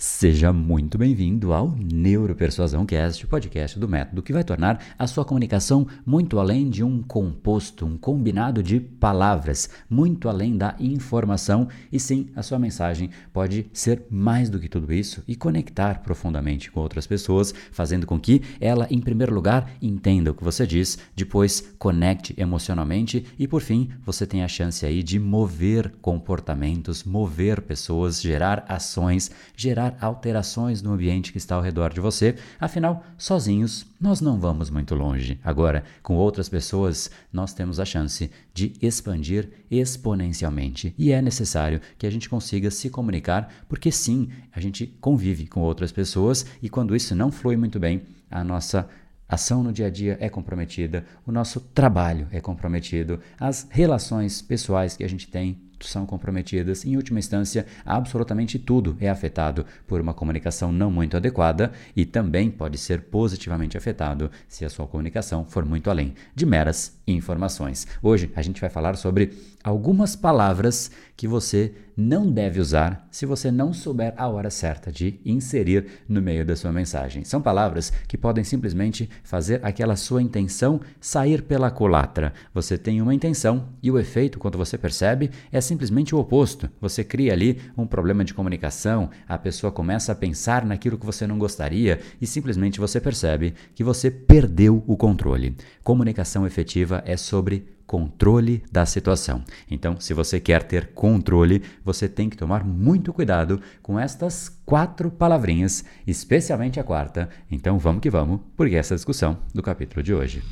Seja muito bem-vindo ao Neuropersuasão Cast, o podcast do método que vai tornar a sua comunicação muito além de um composto, um combinado de palavras, muito além da informação, e sim, a sua mensagem pode ser mais do que tudo isso e conectar profundamente com outras pessoas, fazendo com que ela, em primeiro lugar, entenda o que você diz, depois conecte emocionalmente e, por fim, você tem a chance aí de mover comportamentos, mover pessoas, gerar ações, gerar alterações no ambiente que está ao redor de você. Afinal, sozinhos nós não vamos muito longe. Agora, com outras pessoas, nós temos a chance de expandir exponencialmente. E é necessário que a gente consiga se comunicar, porque sim, a gente convive com outras pessoas e quando isso não flui muito bem, a nossa ação no dia a dia é comprometida, o nosso trabalho é comprometido, as relações pessoais que a gente tem são comprometidas. Em última instância, absolutamente tudo é afetado por uma comunicação não muito adequada e também pode ser positivamente afetado se a sua comunicação for muito além de meras informações. Hoje a gente vai falar sobre algumas palavras que você não deve usar se você não souber a hora certa de inserir no meio da sua mensagem. São palavras que podem simplesmente fazer aquela sua intenção sair pela culatra. Você tem uma intenção e o efeito, quando você percebe, é simplesmente o oposto. Você cria ali um problema de comunicação, a pessoa começa a pensar naquilo que você não gostaria e simplesmente você percebe que você perdeu o controle. Comunicação efetiva é sobre controle da situação. Então, se você quer ter controle, você tem que tomar muito cuidado com estas quatro palavrinhas, especialmente a quarta. Então, vamos que vamos, porque essa é a discussão do capítulo de hoje.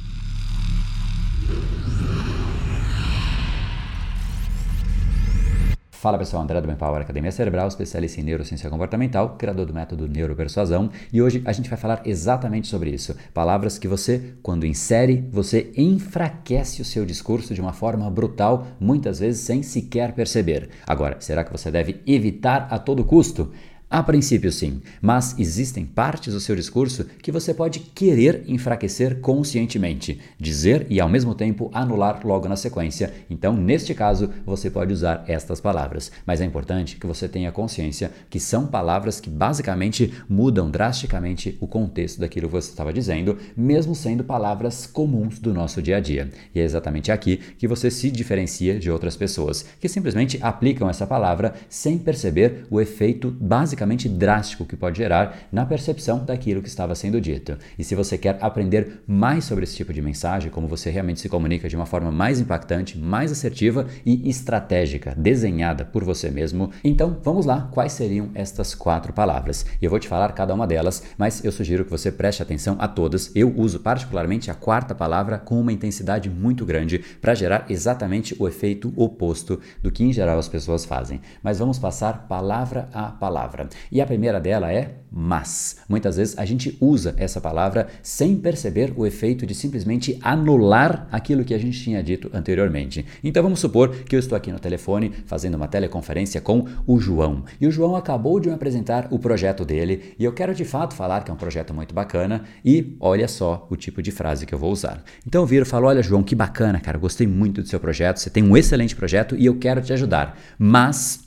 Fala pessoal, André do Empower Academia Cerebral, especialista em neurociência comportamental, criador do método Neuropersuasão, e hoje a gente vai falar exatamente sobre isso. Palavras que você, quando insere, você enfraquece o seu discurso de uma forma brutal, muitas vezes sem sequer perceber. Agora, será que você deve evitar a todo custo? A princípio, sim, mas existem partes do seu discurso que você pode querer enfraquecer conscientemente, dizer e ao mesmo tempo anular logo na sequência. Então, neste caso, você pode usar estas palavras. Mas é importante que você tenha consciência que são palavras que basicamente mudam drasticamente o contexto daquilo que você estava dizendo, mesmo sendo palavras comuns do nosso dia a dia. E é exatamente aqui que você se diferencia de outras pessoas que simplesmente aplicam essa palavra sem perceber o efeito básico basicamente drástico que pode gerar na percepção daquilo que estava sendo dito. E se você quer aprender mais sobre esse tipo de mensagem, como você realmente se comunica de uma forma mais impactante, mais assertiva e estratégica, desenhada por você mesmo, então vamos lá, quais seriam estas quatro palavras? Eu vou te falar cada uma delas, mas eu sugiro que você preste atenção a todas. Eu uso particularmente a quarta palavra com uma intensidade muito grande para gerar exatamente o efeito oposto do que em geral as pessoas fazem. Mas vamos passar palavra a palavra. E a primeira dela é mas. Muitas vezes a gente usa essa palavra sem perceber o efeito de simplesmente anular aquilo que a gente tinha dito anteriormente. Então vamos supor que eu estou aqui no telefone fazendo uma teleconferência com o João. E o João acabou de me apresentar o projeto dele e eu quero de fato falar que é um projeto muito bacana e olha só o tipo de frase que eu vou usar. Então eu viro e falo: Olha, João, que bacana, cara, gostei muito do seu projeto, você tem um excelente projeto e eu quero te ajudar. Mas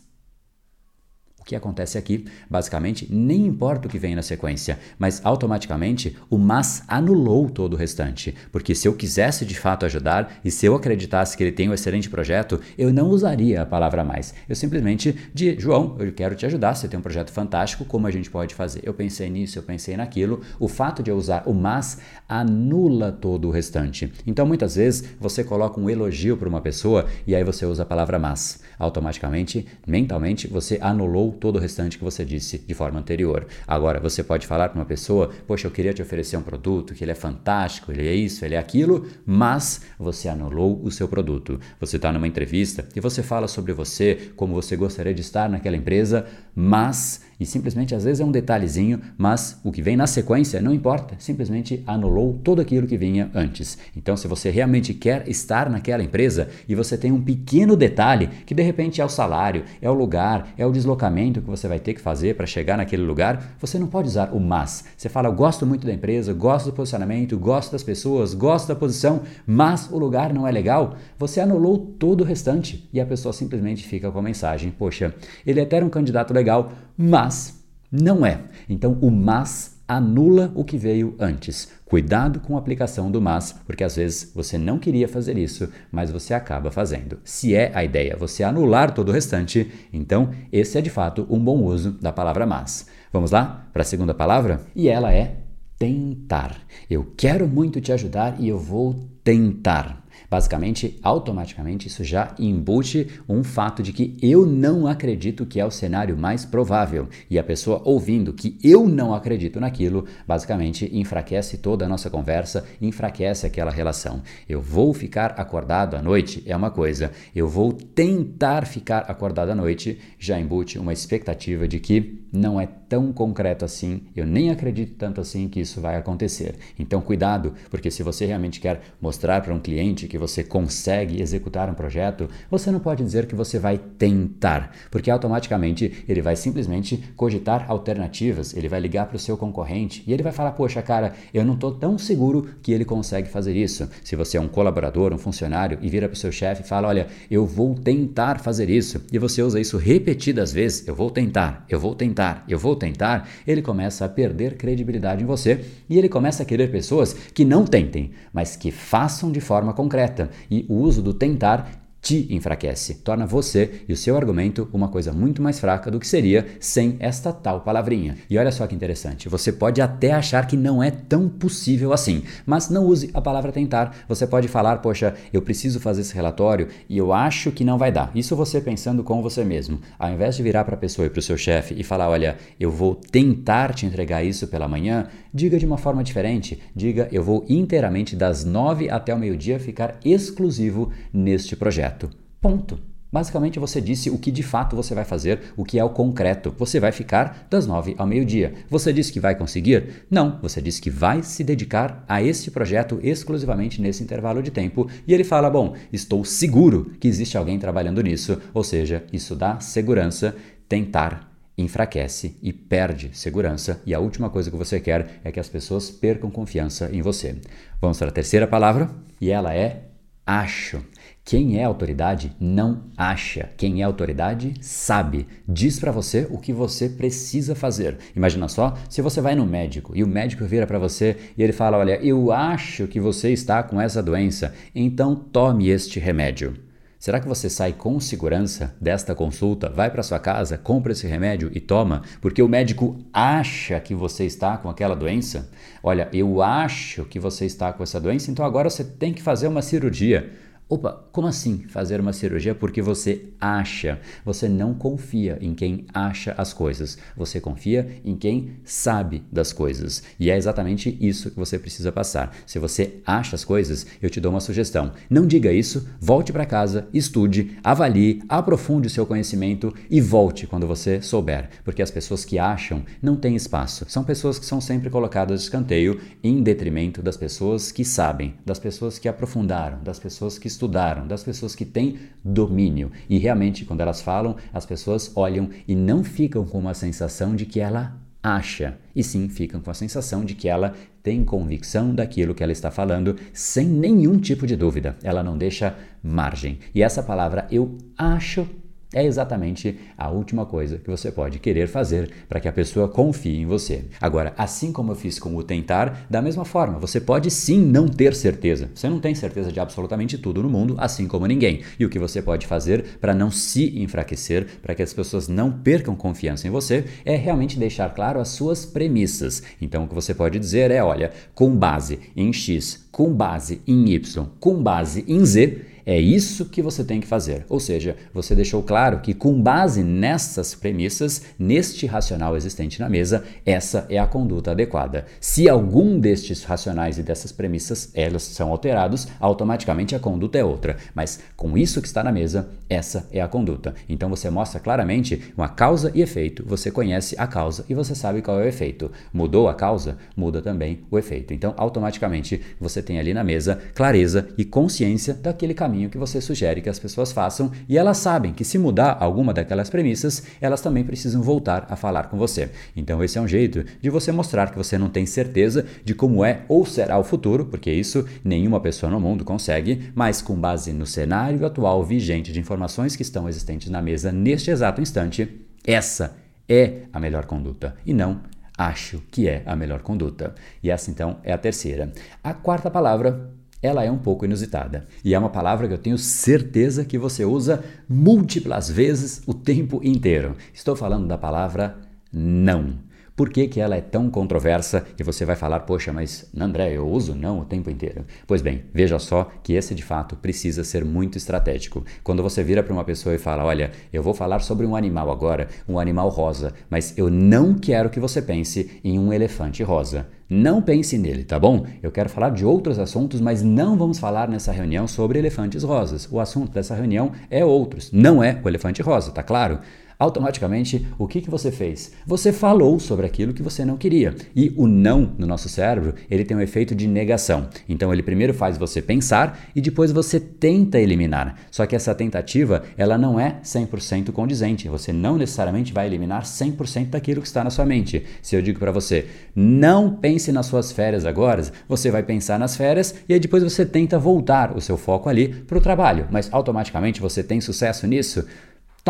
que acontece aqui, basicamente, nem importa o que vem na sequência, mas automaticamente o mas anulou todo o restante. Porque se eu quisesse de fato ajudar e se eu acreditasse que ele tem um excelente projeto, eu não usaria a palavra mais. Eu simplesmente de João, eu quero te ajudar, você tem um projeto fantástico, como a gente pode fazer? Eu pensei nisso, eu pensei naquilo. O fato de eu usar o mas anula todo o restante. Então muitas vezes você coloca um elogio para uma pessoa e aí você usa a palavra mas. Automaticamente, mentalmente, você anulou todo o restante que você disse de forma anterior. Agora, você pode falar para uma pessoa: Poxa, eu queria te oferecer um produto que ele é fantástico, ele é isso, ele é aquilo, mas você anulou o seu produto. Você está numa entrevista e você fala sobre você, como você gostaria de estar naquela empresa, mas e simplesmente às vezes é um detalhezinho, mas o que vem na sequência não importa, simplesmente anulou tudo aquilo que vinha antes. Então, se você realmente quer estar naquela empresa e você tem um pequeno detalhe que de repente é o salário, é o lugar, é o deslocamento que você vai ter que fazer para chegar naquele lugar, você não pode usar o mas. Você fala, eu gosto muito da empresa, gosto do posicionamento, gosto das pessoas, gosto da posição, mas o lugar não é legal. Você anulou todo o restante e a pessoa simplesmente fica com a mensagem: Poxa, ele é até um candidato legal, mas Não é. Então o mas anula o que veio antes. Cuidado com a aplicação do mas, porque às vezes você não queria fazer isso, mas você acaba fazendo. Se é a ideia você anular todo o restante, então esse é de fato um bom uso da palavra mas. Vamos lá para a segunda palavra? E ela é tentar. Eu quero muito te ajudar e eu vou tentar. Basicamente, automaticamente, isso já embute um fato de que eu não acredito que é o cenário mais provável. E a pessoa ouvindo que eu não acredito naquilo, basicamente enfraquece toda a nossa conversa, enfraquece aquela relação. Eu vou ficar acordado à noite é uma coisa, eu vou tentar ficar acordado à noite já embute uma expectativa de que não é tão concreto assim, eu nem acredito tanto assim que isso vai acontecer. Então, cuidado, porque se você realmente quer mostrar para um cliente que você consegue executar um projeto, você não pode dizer que você vai tentar, porque automaticamente ele vai simplesmente cogitar alternativas, ele vai ligar para o seu concorrente e ele vai falar: Poxa, cara, eu não estou tão seguro que ele consegue fazer isso. Se você é um colaborador, um funcionário e vira para o seu chefe e fala: Olha, eu vou tentar fazer isso, e você usa isso repetidas vezes: Eu vou tentar, eu vou tentar, eu vou tentar, ele começa a perder credibilidade em você e ele começa a querer pessoas que não tentem, mas que façam de forma concreta. E o uso do tentar te enfraquece, torna você e o seu argumento uma coisa muito mais fraca do que seria sem esta tal palavrinha. E olha só que interessante, você pode até achar que não é tão possível assim, mas não use a palavra tentar. Você pode falar, poxa, eu preciso fazer esse relatório e eu acho que não vai dar. Isso você pensando com você mesmo. Ao invés de virar para a pessoa e para o seu chefe e falar, olha, eu vou tentar te entregar isso pela manhã, diga de uma forma diferente. Diga, eu vou inteiramente das nove até o meio-dia ficar exclusivo neste projeto concreto. Ponto. Basicamente, você disse o que de fato você vai fazer, o que é o concreto. Você vai ficar das nove ao meio-dia. Você disse que vai conseguir? Não, você disse que vai se dedicar a este projeto exclusivamente nesse intervalo de tempo. E ele fala: Bom, estou seguro que existe alguém trabalhando nisso. Ou seja, isso dá segurança. Tentar enfraquece e perde segurança. E a última coisa que você quer é que as pessoas percam confiança em você. Vamos para a terceira palavra, e ela é acho. Quem é autoridade não acha. Quem é autoridade sabe. Diz para você o que você precisa fazer. Imagina só, se você vai no médico e o médico vira para você e ele fala: "Olha, eu acho que você está com essa doença, então tome este remédio". Será que você sai com segurança desta consulta, vai para sua casa, compra esse remédio e toma, porque o médico acha que você está com aquela doença? Olha, eu acho que você está com essa doença, então agora você tem que fazer uma cirurgia. Opa, como assim fazer uma cirurgia porque você acha? Você não confia em quem acha as coisas, você confia em quem sabe das coisas. E é exatamente isso que você precisa passar. Se você acha as coisas, eu te dou uma sugestão. Não diga isso, volte para casa, estude, avalie, aprofunde o seu conhecimento e volte quando você souber, porque as pessoas que acham não têm espaço. São pessoas que são sempre colocadas de escanteio em detrimento das pessoas que sabem, das pessoas que aprofundaram, das pessoas que estudaram, das pessoas que têm domínio. E realmente, quando elas falam, as pessoas olham e não ficam com uma sensação de que ela acha, e sim ficam com a sensação de que ela tem convicção daquilo que ela está falando, sem nenhum tipo de dúvida. Ela não deixa margem. E essa palavra eu acho é exatamente a última coisa que você pode querer fazer para que a pessoa confie em você. Agora, assim como eu fiz com o tentar, da mesma forma, você pode sim não ter certeza. Você não tem certeza de absolutamente tudo no mundo, assim como ninguém. E o que você pode fazer para não se enfraquecer, para que as pessoas não percam confiança em você, é realmente deixar claro as suas premissas. Então, o que você pode dizer é: olha, com base em X, com base em Y, com base em Z, é isso que você tem que fazer. Ou seja, você deixou claro que, com base nessas premissas, neste racional existente na mesa, essa é a conduta adequada. Se algum destes racionais e dessas premissas elas são alterados, automaticamente a conduta é outra. Mas com isso que está na mesa, essa é a conduta. Então você mostra claramente uma causa e efeito. Você conhece a causa e você sabe qual é o efeito. Mudou a causa, muda também o efeito. Então, automaticamente você tem ali na mesa clareza e consciência daquele caminho caminho que você sugere que as pessoas façam e elas sabem que se mudar alguma daquelas premissas, elas também precisam voltar a falar com você. Então esse é um jeito de você mostrar que você não tem certeza de como é ou será o futuro, porque isso nenhuma pessoa no mundo consegue, mas com base no cenário atual vigente de informações que estão existentes na mesa neste exato instante, essa é a melhor conduta e não acho que é a melhor conduta. E essa então é a terceira. A quarta palavra ela é um pouco inusitada. E é uma palavra que eu tenho certeza que você usa múltiplas vezes o tempo inteiro. Estou falando da palavra não. Por que, que ela é tão controversa e você vai falar, poxa, mas André, eu uso não o tempo inteiro? Pois bem, veja só que esse de fato precisa ser muito estratégico. Quando você vira para uma pessoa e fala, olha, eu vou falar sobre um animal agora, um animal rosa, mas eu não quero que você pense em um elefante rosa. Não pense nele, tá bom? Eu quero falar de outros assuntos, mas não vamos falar nessa reunião sobre elefantes rosas. O assunto dessa reunião é outros, não é o elefante rosa, tá claro? Automaticamente o que, que você fez? Você falou sobre aquilo que você não queria. E o não no nosso cérebro, ele tem um efeito de negação. Então ele primeiro faz você pensar e depois você tenta eliminar. Só que essa tentativa, ela não é 100% condizente. Você não necessariamente vai eliminar 100% daquilo que está na sua mente. Se eu digo para você, não pense nas suas férias agora, você vai pensar nas férias e aí depois você tenta voltar o seu foco ali para o trabalho. Mas automaticamente você tem sucesso nisso?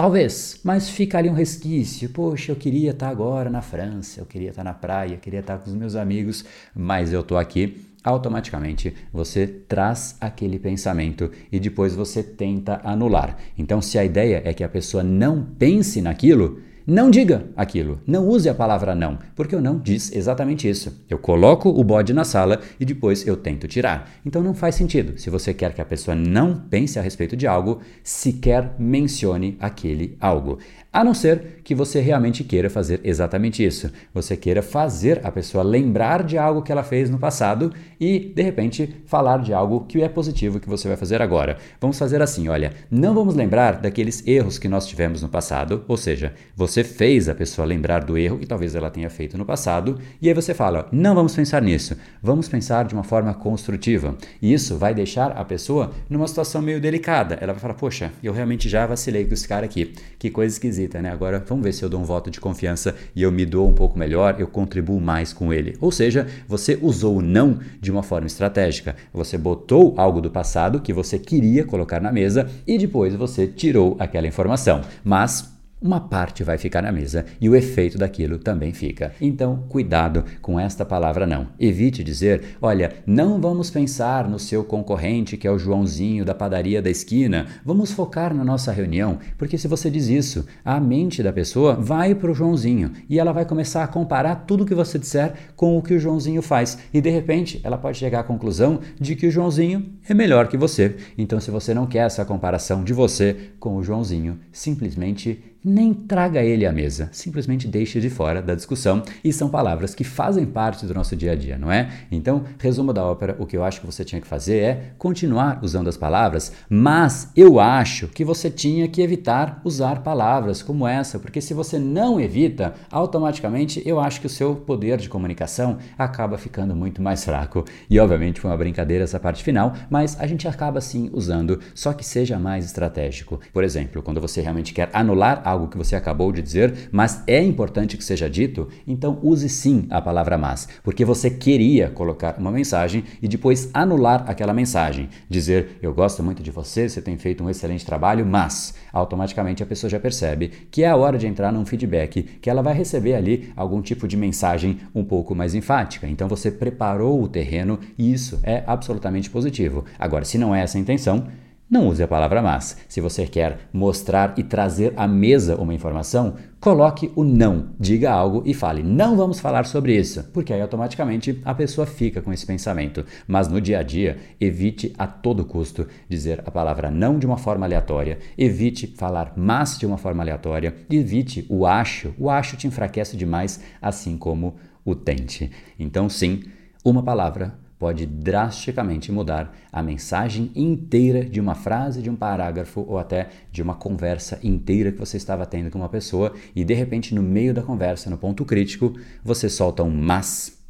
Talvez, mas fica ali um resquício. Poxa, eu queria estar agora na França, eu queria estar na praia, eu queria estar com os meus amigos, mas eu estou aqui. Automaticamente você traz aquele pensamento e depois você tenta anular. Então, se a ideia é que a pessoa não pense naquilo, não diga aquilo, não use a palavra não, porque o não diz exatamente isso. Eu coloco o bode na sala e depois eu tento tirar. Então não faz sentido. Se você quer que a pessoa não pense a respeito de algo, sequer mencione aquele algo. A não ser que você realmente queira fazer exatamente isso. Você queira fazer a pessoa lembrar de algo que ela fez no passado e, de repente, falar de algo que é positivo que você vai fazer agora. Vamos fazer assim: olha, não vamos lembrar daqueles erros que nós tivemos no passado, ou seja, você fez a pessoa lembrar do erro que talvez ela tenha feito no passado, e aí você fala: não vamos pensar nisso, vamos pensar de uma forma construtiva. E isso vai deixar a pessoa numa situação meio delicada. Ela vai falar: poxa, eu realmente já vacilei com esse cara aqui, que coisa esquisita esquisita, né? Agora vamos ver se eu dou um voto de confiança e eu me dou um pouco melhor, eu contribuo mais com ele. Ou seja, você usou o não de uma forma estratégica. Você botou algo do passado que você queria colocar na mesa e depois você tirou aquela informação. Mas uma parte vai ficar na mesa e o efeito daquilo também fica. Então, cuidado com esta palavra não. Evite dizer, olha, não vamos pensar no seu concorrente que é o Joãozinho da padaria da esquina, vamos focar na nossa reunião, porque se você diz isso, a mente da pessoa vai para o Joãozinho e ela vai começar a comparar tudo que você disser com o que o Joãozinho faz e de repente ela pode chegar à conclusão de que o Joãozinho é melhor que você. Então, se você não quer essa comparação de você com o Joãozinho, simplesmente nem traga ele à mesa, simplesmente deixe de fora da discussão. E são palavras que fazem parte do nosso dia a dia, não é? Então, resumo da ópera, o que eu acho que você tinha que fazer é continuar usando as palavras, mas eu acho que você tinha que evitar usar palavras como essa, porque se você não evita, automaticamente eu acho que o seu poder de comunicação acaba ficando muito mais fraco. E obviamente foi uma brincadeira essa parte final, mas a gente acaba sim usando, só que seja mais estratégico. Por exemplo, quando você realmente quer anular algo que você acabou de dizer, mas é importante que seja dito, então use sim a palavra mas, porque você queria colocar uma mensagem e depois anular aquela mensagem. Dizer, eu gosto muito de você, você tem feito um excelente trabalho, mas automaticamente a pessoa já percebe que é a hora de entrar num feedback, que ela vai receber ali algum tipo de mensagem um pouco mais enfática. Então você preparou o terreno e isso é absolutamente positivo. Agora, se não é essa a intenção, não use a palavra mas. Se você quer mostrar e trazer à mesa uma informação, coloque o não. Diga algo e fale: não vamos falar sobre isso, porque aí automaticamente a pessoa fica com esse pensamento. Mas no dia a dia, evite a todo custo dizer a palavra não de uma forma aleatória, evite falar mas de uma forma aleatória, evite o acho. O acho te enfraquece demais, assim como o tente. Então, sim, uma palavra pode drasticamente mudar a mensagem inteira de uma frase, de um parágrafo ou até de uma conversa inteira que você estava tendo com uma pessoa e de repente no meio da conversa, no ponto crítico, você solta um mas,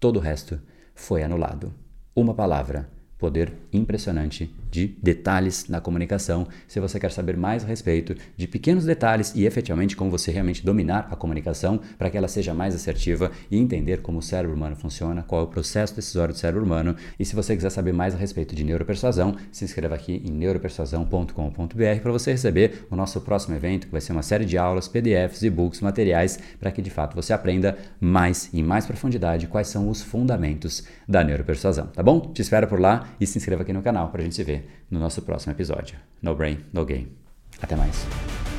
todo o resto foi anulado. Uma palavra poder impressionante de detalhes na comunicação. Se você quer saber mais a respeito de pequenos detalhes e efetivamente como você realmente dominar a comunicação para que ela seja mais assertiva e entender como o cérebro humano funciona, qual é o processo decisório do cérebro humano. E se você quiser saber mais a respeito de neuropersuasão, se inscreva aqui em neuropersuasão.com.br para você receber o nosso próximo evento, que vai ser uma série de aulas, PDFs, e-books, materiais para que de fato você aprenda mais e mais profundidade quais são os fundamentos da neuropersuasão, tá bom? Te espero por e se inscreva aqui no canal para a gente se ver no nosso próximo episódio. No Brain, No Game. Até mais.